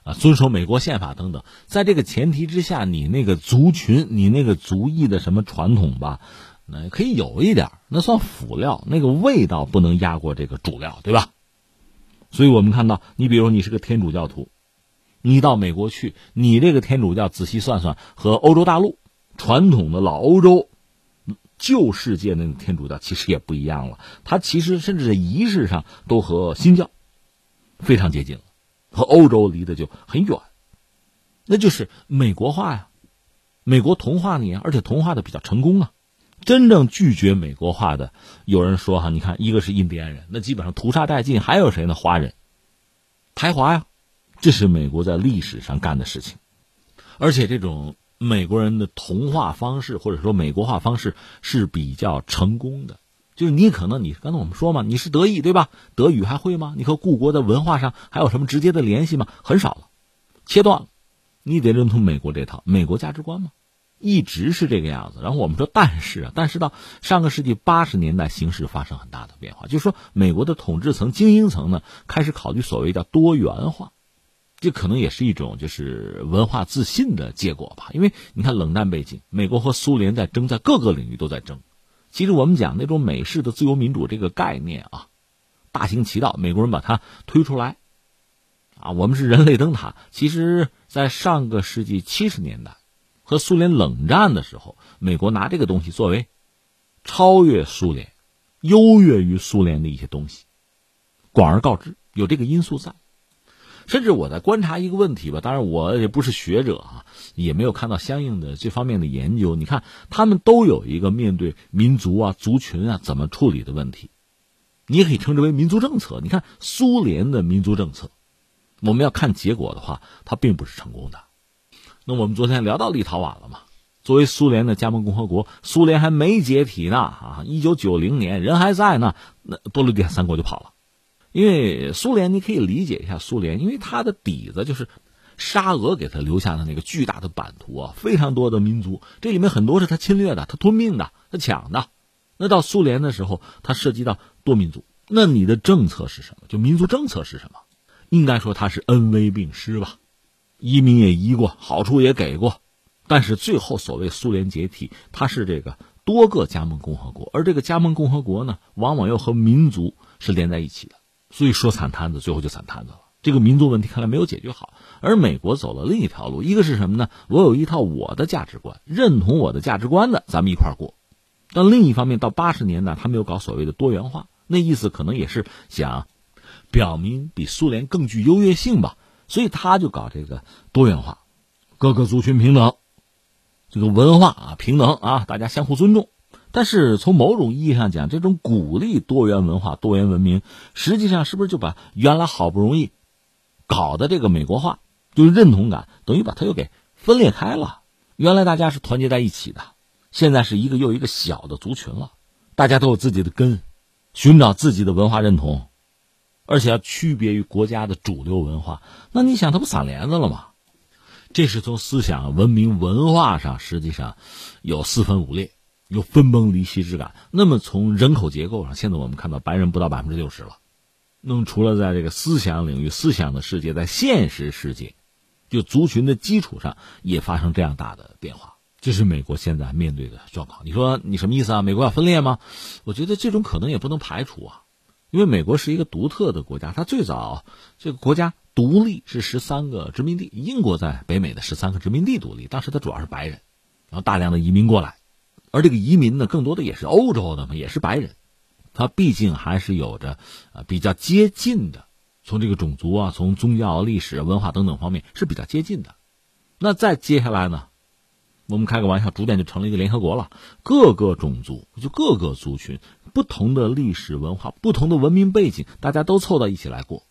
啊，遵守美国宪法等等。在这个前提之下，你那个族群，你那个族裔的什么传统吧，那可以有一点，那算辅料，那个味道不能压过这个主料，对吧？所以我们看到，你比如你是个天主教徒，你到美国去，你这个天主教仔细算算，和欧洲大陆传统的老欧洲旧世界那个天主教其实也不一样了。它其实甚至在仪式上都和新教非常接近了，和欧洲离得就很远。那就是美国化呀，美国同化你，而且同化的比较成功啊。真正拒绝美国化的，有人说哈，你看，一个是印第安人，那基本上屠杀殆尽；还有谁呢？华人，排华呀，这是美国在历史上干的事情。而且这种美国人的同化方式，或者说美国化方式是比较成功的。就是你可能你刚才我们说嘛，你是德裔对吧？德语还会吗？你和故国的文化上还有什么直接的联系吗？很少了，切断了。你得认同美国这套美国价值观吗？一直是这个样子，然后我们说，但是啊，但是到上个世纪八十年代，形势发生很大的变化，就是说，美国的统治层、精英层呢，开始考虑所谓的多元化，这可能也是一种就是文化自信的结果吧。因为你看，冷战背景，美国和苏联在争，在各个领域都在争。其实我们讲那种美式的自由民主这个概念啊，大行其道，美国人把它推出来，啊，我们是人类灯塔。其实，在上个世纪七十年代。和苏联冷战的时候，美国拿这个东西作为超越苏联、优越于苏联的一些东西，广而告之，有这个因素在。甚至我在观察一个问题吧，当然我也不是学者啊，也没有看到相应的这方面的研究。你看，他们都有一个面对民族啊、族群啊怎么处理的问题，你也可以称之为民族政策。你看苏联的民族政策，我们要看结果的话，它并不是成功的。那我们昨天聊到立陶宛了嘛？作为苏联的加盟共和国，苏联还没解体呢啊！一九九零年人还在呢，那波罗的三国就跑了。因为苏联你可以理解一下苏联，因为它的底子就是沙俄给他留下的那个巨大的版图啊，非常多的民族，这里面很多是他侵略的，他吞并的，他抢的。那到苏联的时候，它涉及到多民族，那你的政策是什么？就民族政策是什么？应该说它是恩威并施吧。移民也移过，好处也给过，但是最后所谓苏联解体，它是这个多个加盟共和国，而这个加盟共和国呢，往往又和民族是连在一起的，所以说惨摊子，最后就惨摊子了。这个民族问题看来没有解决好，而美国走了另一条路，一个是什么呢？我有一套我的价值观，认同我的价值观的，咱们一块过。但另一方面，到八十年代，他们又搞所谓的多元化，那意思可能也是想表明比苏联更具优越性吧。所以他就搞这个多元化，各个族群平等，这个文化啊平等啊，大家相互尊重。但是从某种意义上讲，这种鼓励多元文化、多元文明，实际上是不是就把原来好不容易搞的这个美国化，就是认同感等于把它又给分裂开了。原来大家是团结在一起的，现在是一个又一个小的族群了，大家都有自己的根，寻找自己的文化认同，而且要区别于国家的主流文化。那你想，它不散帘子了吗？这是从思想、文明、文化上，实际上有四分五裂，有分崩离析之感。那么从人口结构上，现在我们看到白人不到百分之六十了。那么除了在这个思想领域、思想的世界，在现实世界。就族群的基础上也发生这样大的变化，这是美国现在面对的状况。你说你什么意思啊？美国要分裂吗？我觉得这种可能也不能排除啊，因为美国是一个独特的国家，它最早这个国家独立是十三个殖民地，英国在北美的十三个殖民地独立，当时它主要是白人，然后大量的移民过来，而这个移民呢，更多的也是欧洲的嘛，也是白人，他毕竟还是有着呃比较接近的。从这个种族啊，从宗教、历史、文化等等方面是比较接近的。那再接下来呢，我们开个玩笑，逐渐就成了一个联合国了。各个种族，就各个族群，不同的历史文化、不同的文明背景，大家都凑到一起来过。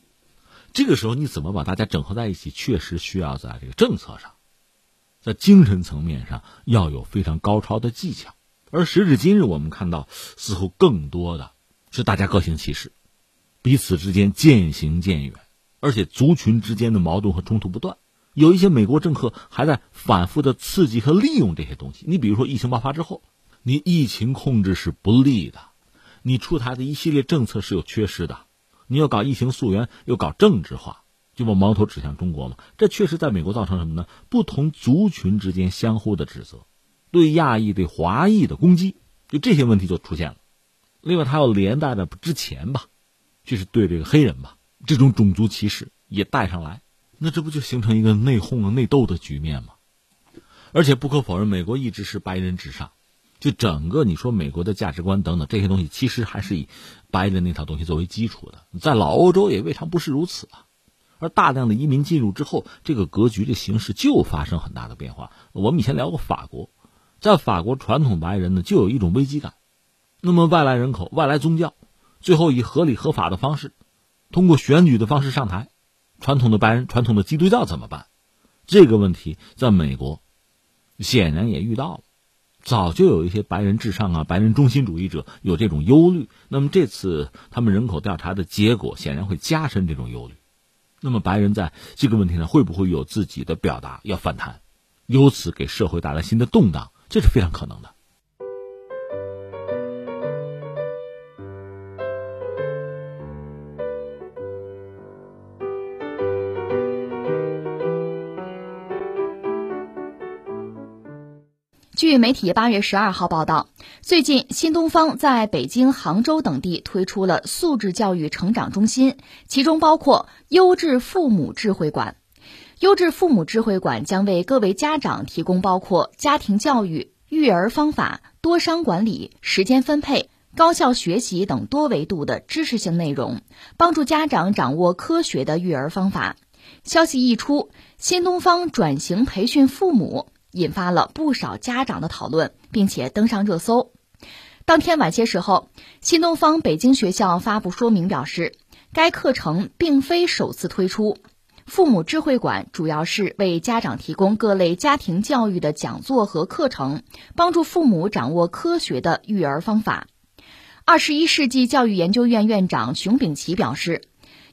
这个时候，你怎么把大家整合在一起？确实需要在这个政策上，在精神层面上要有非常高超的技巧。而时至今日，我们看到似乎更多的是大家各行其事。彼此之间渐行渐远，而且族群之间的矛盾和冲突不断。有一些美国政客还在反复的刺激和利用这些东西。你比如说，疫情爆发之后，你疫情控制是不利的，你出台的一系列政策是有缺失的，你要搞疫情溯源，又搞政治化，就把矛头指向中国嘛。这确实在美国造成什么呢？不同族群之间相互的指责，对亚裔、对华裔的攻击，就这些问题就出现了。另外，它要连带着之前吧。就是对这个黑人吧，这种种族歧视也带上来，那这不就形成一个内讧啊、内斗的局面吗？而且不可否认，美国一直是白人至上，就整个你说美国的价值观等等这些东西，其实还是以白人那套东西作为基础的。在老欧洲也未尝不是如此啊。而大量的移民进入之后，这个格局、这形势就发生很大的变化。我们以前聊过法国，在法国传统白人呢就有一种危机感，那么外来人口、外来宗教。最后以合理合法的方式，通过选举的方式上台，传统的白人、传统的基督教怎么办？这个问题在美国显然也遇到了，早就有一些白人至上啊、白人中心主义者有这种忧虑。那么这次他们人口调查的结果显然会加深这种忧虑。那么白人在这个问题上会不会有自己的表达要反弹，由此给社会带来新的动荡？这是非常可能的。据媒体八月十二号报道，最近新东方在北京、杭州等地推出了素质教育成长中心，其中包括优质父母智慧馆。优质父母智慧馆将为各位家长提供包括家庭教育、育儿方法、多商管理、时间分配、高效学习等多维度的知识性内容，帮助家长掌握科学的育儿方法。消息一出，新东方转型培训父母。引发了不少家长的讨论，并且登上热搜。当天晚些时候，新东方北京学校发布说明表示，该课程并非首次推出。父母智慧馆主要是为家长提供各类家庭教育的讲座和课程，帮助父母掌握科学的育儿方法。二十一世纪教育研究院院长熊丙奇表示，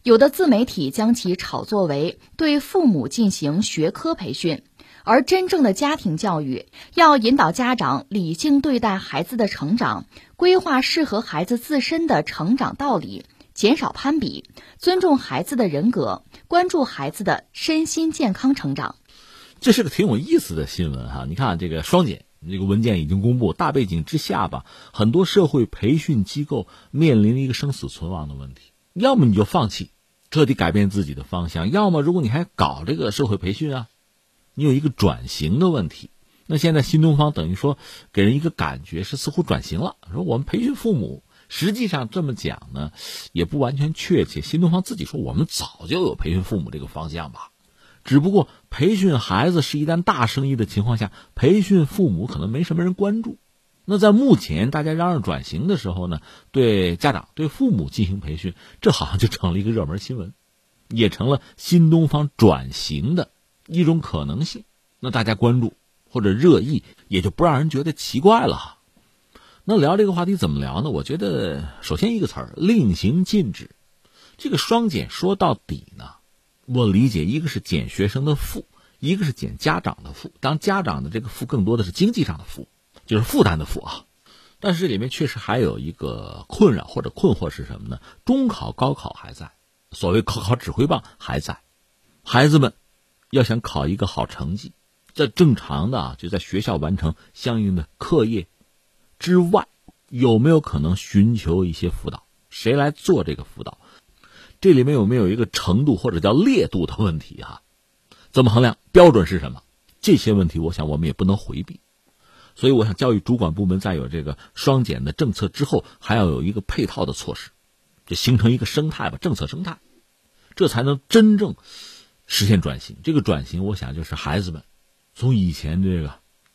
有的自媒体将其炒作为对父母进行学科培训。而真正的家庭教育，要引导家长理性对待孩子的成长，规划适合孩子自身的成长道理，减少攀比，尊重孩子的人格，关注孩子的身心健康成长。这是个挺有意思的新闻哈！你看这个双减这个文件已经公布，大背景之下吧，很多社会培训机构面临一个生死存亡的问题：要么你就放弃，彻底改变自己的方向；要么如果你还搞这个社会培训啊。你有一个转型的问题，那现在新东方等于说给人一个感觉是似乎转型了。说我们培训父母，实际上这么讲呢，也不完全确切。新东方自己说我们早就有培训父母这个方向吧，只不过培训孩子是一单大生意的情况下，培训父母可能没什么人关注。那在目前大家嚷嚷转型的时候呢，对家长对父母进行培训，这好像就成了一个热门新闻。也成了新东方转型的一种可能性。那大家关注或者热议，也就不让人觉得奇怪了。那聊这个话题怎么聊呢？我觉得首先一个词儿，令行禁止。这个双减说到底呢，我理解一个是减学生的负，一个是减家长的负。当家长的这个负更多的是经济上的负，就是负担的负啊。但是里面确实还有一个困扰或者困惑是什么呢？中考、高考还在，所谓高考指挥棒还在，孩子们要想考一个好成绩，在正常的啊，就在学校完成相应的课业之外，有没有可能寻求一些辅导？谁来做这个辅导？这里面有没有一个程度或者叫烈度的问题哈？怎么衡量？标准是什么？这些问题，我想我们也不能回避。所以，我想教育主管部门在有这个双减的政策之后，还要有一个配套的措施，就形成一个生态吧，政策生态，这才能真正实现转型。这个转型，我想就是孩子们从以前这个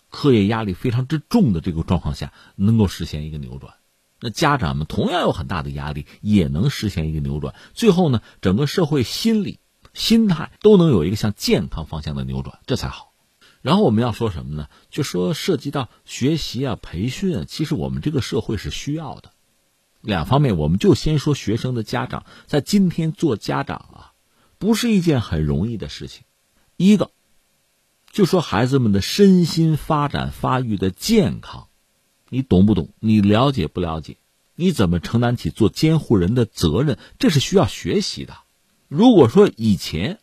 课业压力非常之重的这个状况下，能够实现一个扭转。那家长们同样有很大的压力，也能实现一个扭转。最后呢，整个社会心理、心态都能有一个向健康方向的扭转，这才好。然后我们要说什么呢？就说涉及到学习啊、培训啊，其实我们这个社会是需要的。两方面，我们就先说学生的家长，在今天做家长啊，不是一件很容易的事情。一个，就说孩子们的身心发展发育的健康。你懂不懂？你了解不了解？你怎么承担起做监护人的责任？这是需要学习的。如果说以前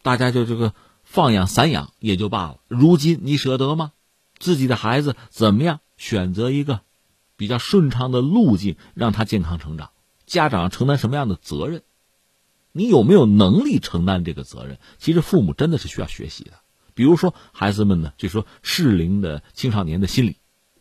大家就这个放养散养也就罢了，如今你舍得吗？自己的孩子怎么样选择一个比较顺畅的路径，让他健康成长？家长承担什么样的责任？你有没有能力承担这个责任？其实父母真的是需要学习的。比如说孩子们呢，就说适龄的青少年的心理。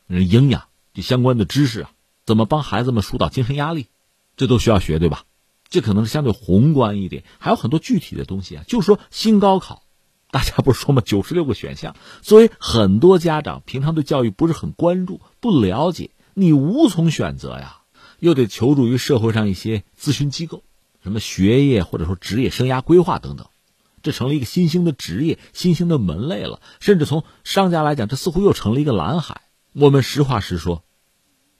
营养这相关的知识啊，怎么帮孩子们疏导精神压力，这都需要学，对吧？这可能是相对宏观一点，还有很多具体的东西啊。就说新高考，大家不是说吗？九十六个选项，所以很多家长平常对教育不是很关注，不了解，你无从选择呀，又得求助于社会上一些咨询机构，什么学业或者说职业生涯规划等等，这成了一个新兴的职业、新兴的门类了。甚至从商家来讲，这似乎又成了一个蓝海。我们实话实说，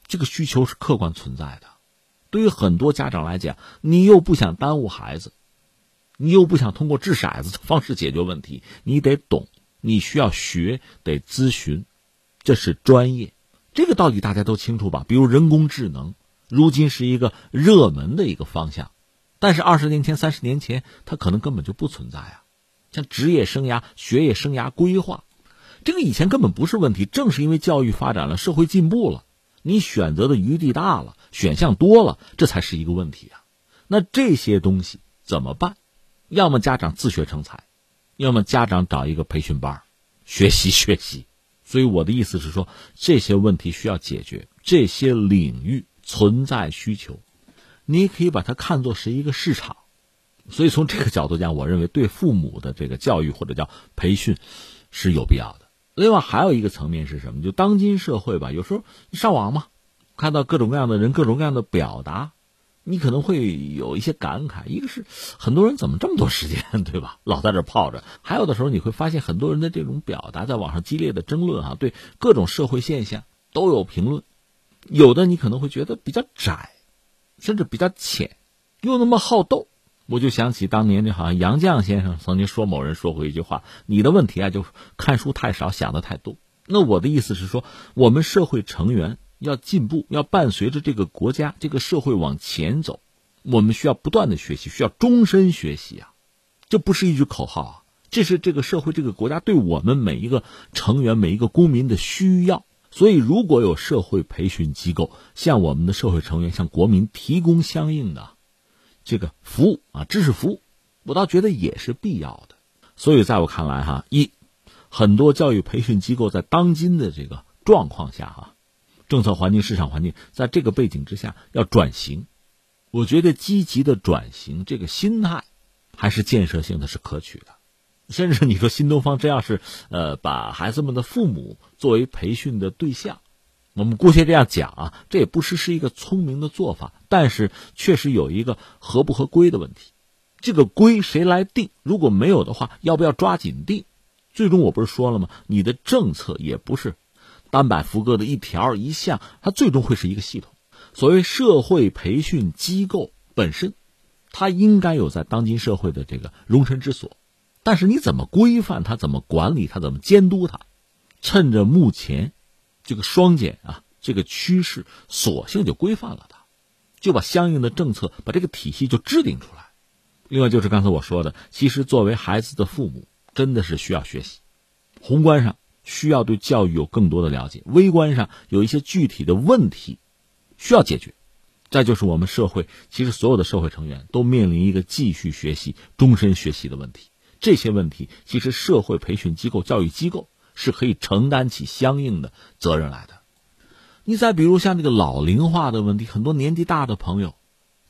这个需求是客观存在的。对于很多家长来讲，你又不想耽误孩子，你又不想通过掷骰子的方式解决问题，你得懂，你需要学，得咨询，这是专业。这个道理大家都清楚吧？比如人工智能，如今是一个热门的一个方向，但是二十年前、三十年前，它可能根本就不存在啊。像职业生涯、学业生涯规划。这个以前根本不是问题，正是因为教育发展了，社会进步了，你选择的余地大了，选项多了，这才是一个问题啊。那这些东西怎么办？要么家长自学成才，要么家长找一个培训班学习学习。所以我的意思是说，这些问题需要解决，这些领域存在需求，你也可以把它看作是一个市场。所以从这个角度讲，我认为对父母的这个教育或者叫培训是有必要的。另外还有一个层面是什么？就当今社会吧，有时候上网嘛，看到各种各样的人、各种各样的表达，你可能会有一些感慨。一个是很多人怎么这么多时间，对吧？老在这泡着。还有的时候你会发现很多人的这种表达，在网上激烈的争论啊，对各种社会现象都有评论。有的你可能会觉得比较窄，甚至比较浅，又那么好斗。我就想起当年，这好像杨绛先生曾经说某人说过一句话：“你的问题啊，就看书太少，想的太多。”那我的意思是说，我们社会成员要进步，要伴随着这个国家、这个社会往前走，我们需要不断的学习，需要终身学习啊！这不是一句口号啊，这是这个社会、这个国家对我们每一个成员、每一个公民的需要。所以，如果有社会培训机构向我们的社会成员、向国民提供相应的。这个服务啊，知识服务，我倒觉得也是必要的。所以在我看来，哈，一很多教育培训机构在当今的这个状况下，哈，政策环境、市场环境，在这个背景之下要转型，我觉得积极的转型这个心态还是建设性的，是可取的。甚至你说新东方真要是呃把孩子们的父母作为培训的对象。我们姑且这样讲啊，这也不失是一个聪明的做法，但是确实有一个合不合规的问题。这个规谁来定？如果没有的话，要不要抓紧定？最终我不是说了吗？你的政策也不是单摆福歌的一条一项，它最终会是一个系统。所谓社会培训机构本身，它应该有在当今社会的这个容身之所，但是你怎么规范它？怎么管理它？怎么监督它？趁着目前这个双减啊这个趋势，索性就规范了它，就把相应的政策把这个体系就制定出来。另外就是刚才我说的，其实作为孩子的父母，真的是需要学习。宏观上需要对教育有更多的了解，微观上有一些具体的问题需要解决。再就是我们社会，其实所有的社会成员都面临一个继续学习、终身学习的问题。这些问题，其实社会培训机构、教育机构是可以承担起相应的责任来的。你再比如像这个老龄化的问题，很多年纪大的朋友，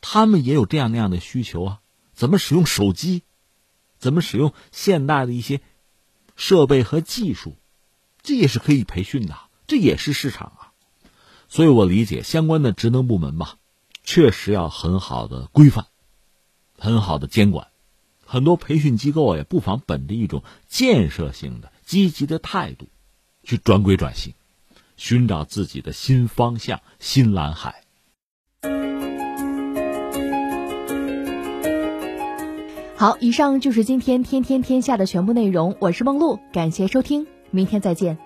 他们也有这样那样的需求啊。怎么使用手机？怎么使用现代的一些设备和技术？这也是可以培训的，这也是市场啊。所以我理解相关的职能部门吧，确实要很好的规范，很好的监管。很多培训机构也不妨本着一种建设性的、积极的态度，去转轨转型，寻找自己的新方向、新蓝海。好，以上就是今天天天天下的全部内容。我是梦露，感谢收听，明天再见。